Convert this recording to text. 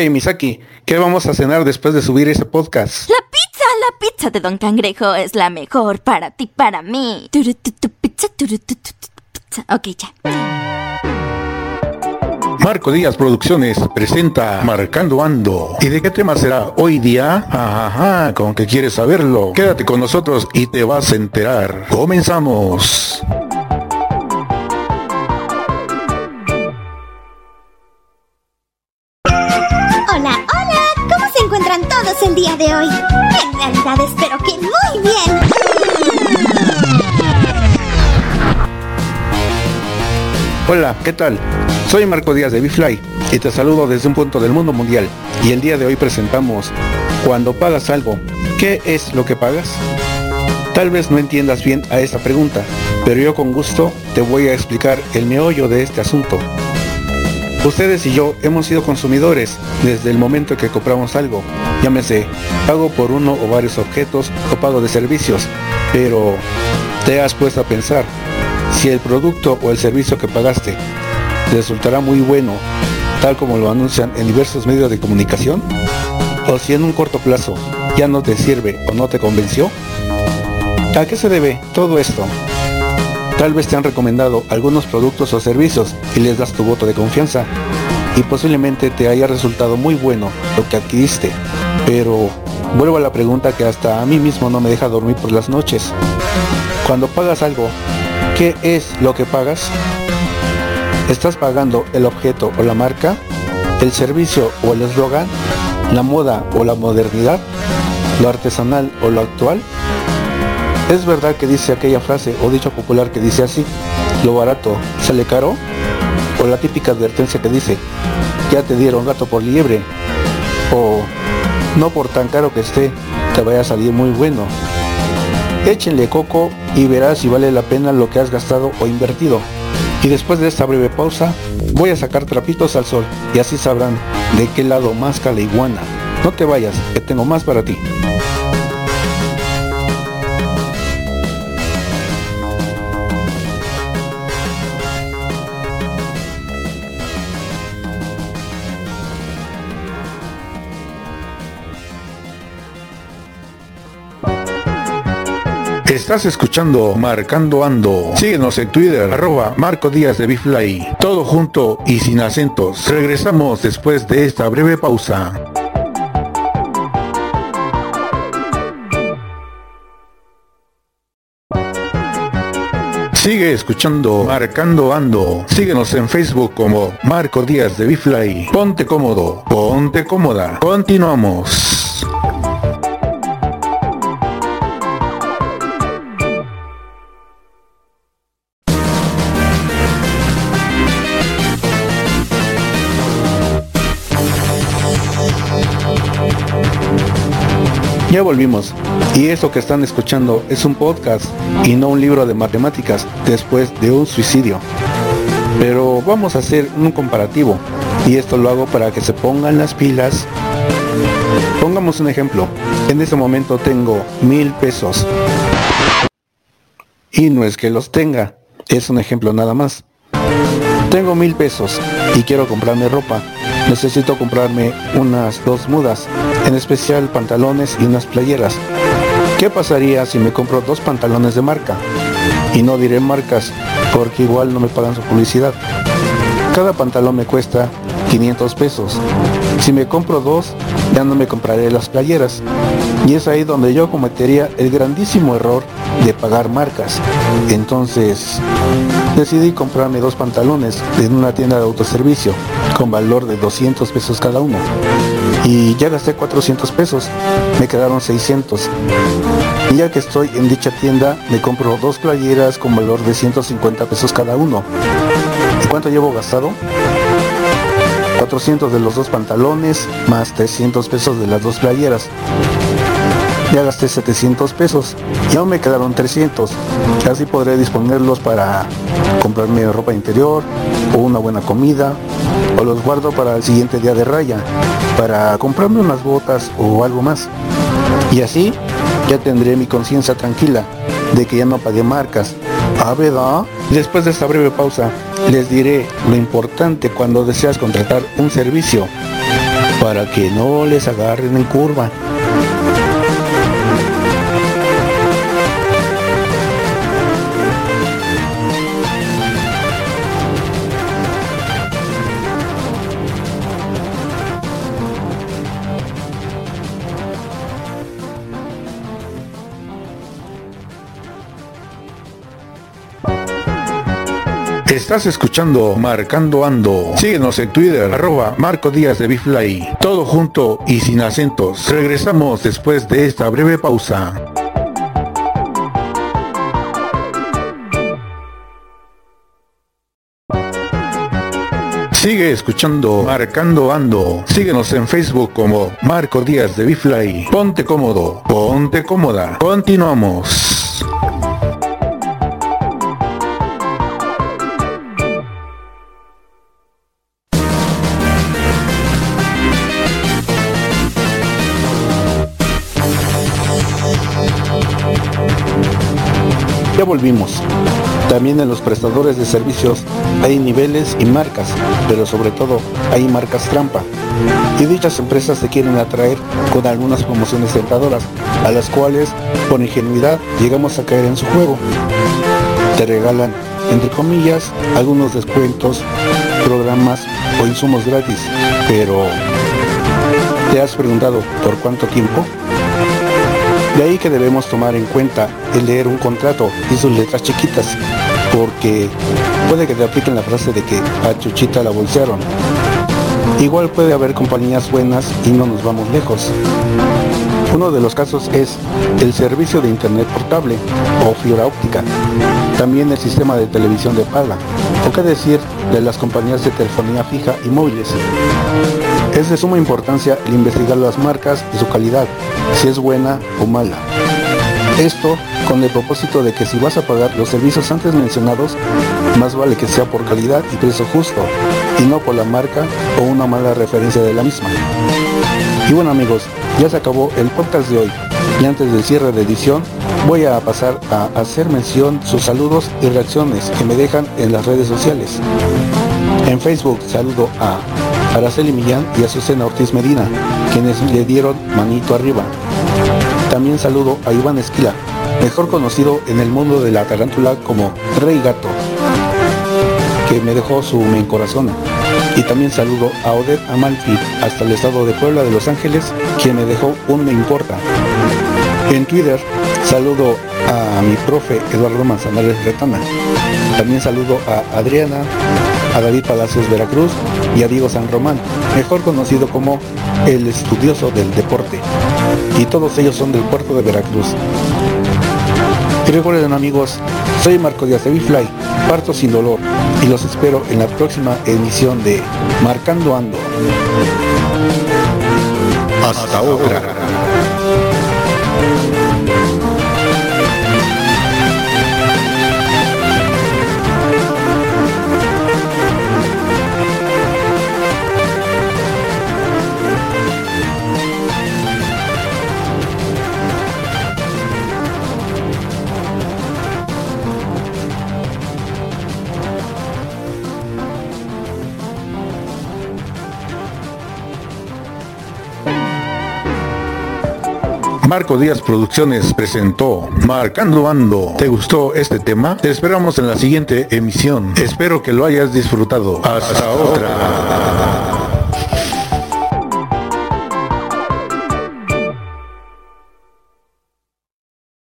Hey Misaki, ¿qué vamos a cenar después de subir ese podcast? La pizza, la pizza de Don Cangrejo es la mejor para ti, para mí. Ok, ya. Marco Díaz Producciones presenta Marcando Ando. ¿Y de qué tema será hoy día? Ajá, con que quieres saberlo. Quédate con nosotros y te vas a enterar. Comenzamos. Hola, ¿qué tal? Soy Marco Díaz de Bifly y te saludo desde un punto del mundo mundial. Y el día de hoy presentamos Cuando pagas algo, ¿qué es lo que pagas? Tal vez no entiendas bien a esta pregunta, pero yo con gusto te voy a explicar el meollo de este asunto. Ustedes y yo hemos sido consumidores desde el momento que compramos algo, llámese pago por uno o varios objetos o pago de servicios, pero te has puesto a pensar si el producto o el servicio que pagaste resultará muy bueno, tal como lo anuncian en diversos medios de comunicación, o si en un corto plazo ya no te sirve o no te convenció. ¿A qué se debe todo esto? Tal vez te han recomendado algunos productos o servicios y les das tu voto de confianza y posiblemente te haya resultado muy bueno lo que adquiriste. Pero vuelvo a la pregunta que hasta a mí mismo no me deja dormir por las noches. Cuando pagas algo, ¿qué es lo que pagas? ¿Estás pagando el objeto o la marca? ¿El servicio o el eslogan? ¿La moda o la modernidad? ¿Lo artesanal o lo actual? Es verdad que dice aquella frase o dicho popular que dice así, lo barato sale caro, o la típica advertencia que dice, ya te dieron gato por liebre, o no por tan caro que esté, te vaya a salir muy bueno. Échenle coco y verás si vale la pena lo que has gastado o invertido. Y después de esta breve pausa, voy a sacar trapitos al sol y así sabrán de qué lado más la iguana. No te vayas, que tengo más para ti. Estás escuchando Marcando Ando. Síguenos en Twitter, arroba Marco Díaz de Bifly. Todo junto y sin acentos. Regresamos después de esta breve pausa. Sigue escuchando Marcando Ando. Síguenos en Facebook como Marco Díaz de Bifly. Ponte cómodo, ponte cómoda. Continuamos. Ya volvimos. Y eso que están escuchando es un podcast y no un libro de matemáticas después de un suicidio. Pero vamos a hacer un comparativo. Y esto lo hago para que se pongan las pilas. Pongamos un ejemplo. En este momento tengo mil pesos. Y no es que los tenga. Es un ejemplo nada más. Tengo mil pesos y quiero comprarme ropa. Necesito comprarme unas dos mudas, en especial pantalones y unas playeras. ¿Qué pasaría si me compro dos pantalones de marca? Y no diré marcas, porque igual no me pagan su publicidad. Cada pantalón me cuesta 500 pesos. Si me compro dos, ya no me compraré las playeras. Y es ahí donde yo cometería el grandísimo error de pagar marcas. Entonces, decidí comprarme dos pantalones en una tienda de autoservicio con valor de 200 pesos cada uno. Y ya gasté 400 pesos, me quedaron 600. Y ya que estoy en dicha tienda, me compro dos playeras con valor de 150 pesos cada uno. ¿Y cuánto llevo gastado? 400 de los dos pantalones más 300 pesos de las dos playeras. Ya gasté 700 pesos y aún me quedaron 300. Así podré disponerlos para comprarme ropa interior o una buena comida o los guardo para el siguiente día de raya para comprarme unas botas o algo más. Y así ya tendré mi conciencia tranquila de que ya no pagué marcas. ¿Ah, verdad? Después de esta breve pausa, les diré lo importante cuando deseas contratar un servicio. para que no les agarren en curva. Estás escuchando Marcando Ando. Síguenos en Twitter, arroba Marco Díaz de Bifly. Todo junto y sin acentos. Regresamos después de esta breve pausa. Sigue escuchando Marcando Ando. Síguenos en Facebook como Marco Díaz de Bifly. Ponte cómodo, ponte cómoda. Continuamos. Ya volvimos. También en los prestadores de servicios hay niveles y marcas, pero sobre todo hay marcas trampa. Y dichas empresas se quieren atraer con algunas promociones tentadoras, a las cuales, por ingenuidad, llegamos a caer en su juego. Te regalan, entre comillas, algunos descuentos, programas o insumos gratis, pero ¿te has preguntado por cuánto tiempo? De ahí que debemos tomar en cuenta el leer un contrato y sus letras chiquitas, porque puede que te apliquen la frase de que a Chuchita la bolsearon. Igual puede haber compañías buenas y no nos vamos lejos. Uno de los casos es el servicio de internet portable o fibra óptica, también el sistema de televisión de paga, o qué decir de las compañías de telefonía fija y móviles. Es de suma importancia el investigar las marcas y su calidad, si es buena o mala. Esto con el propósito de que si vas a pagar los servicios antes mencionados, más vale que sea por calidad y precio justo, y no por la marca o una mala referencia de la misma. Y bueno amigos, ya se acabó el podcast de hoy, y antes del cierre de edición, voy a pasar a hacer mención sus saludos y reacciones que me dejan en las redes sociales. En Facebook saludo a Araceli Millán y Azucena Ortiz Medina, quienes le dieron manito arriba. También saludo a Iván Esquila, mejor conocido en el mundo de la tarántula como Rey Gato, que me dejó su men corazón. Y también saludo a Odette Amalfi hasta el estado de Puebla de Los Ángeles, quien me dejó un me importa. En Twitter saludo a mi profe Eduardo Manzanares Retana. También saludo a Adriana, a David Palacios Veracruz y a Diego San Román, mejor conocido como el estudioso del deporte. Y todos ellos son del puerto de Veracruz. Y recuerden amigos, soy Marco Díaz de Bifly, parto sin dolor y los espero en la próxima emisión de Marcando Ando. Hasta otra. Marco Díaz Producciones presentó Marcando Ando. ¿Te gustó este tema? Te esperamos en la siguiente emisión. Espero que lo hayas disfrutado. Hasta otra.